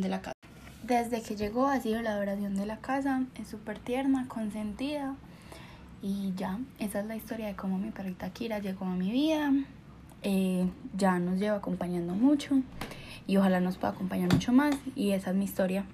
adoración de la casa. Desde que llegó ha sido la adoración de la casa, es súper tierna, consentida y ya, esa es la historia de cómo mi perrita Kira llegó a mi vida. Eh, ya nos lleva acompañando mucho y ojalá nos pueda acompañar mucho más y esa es mi historia.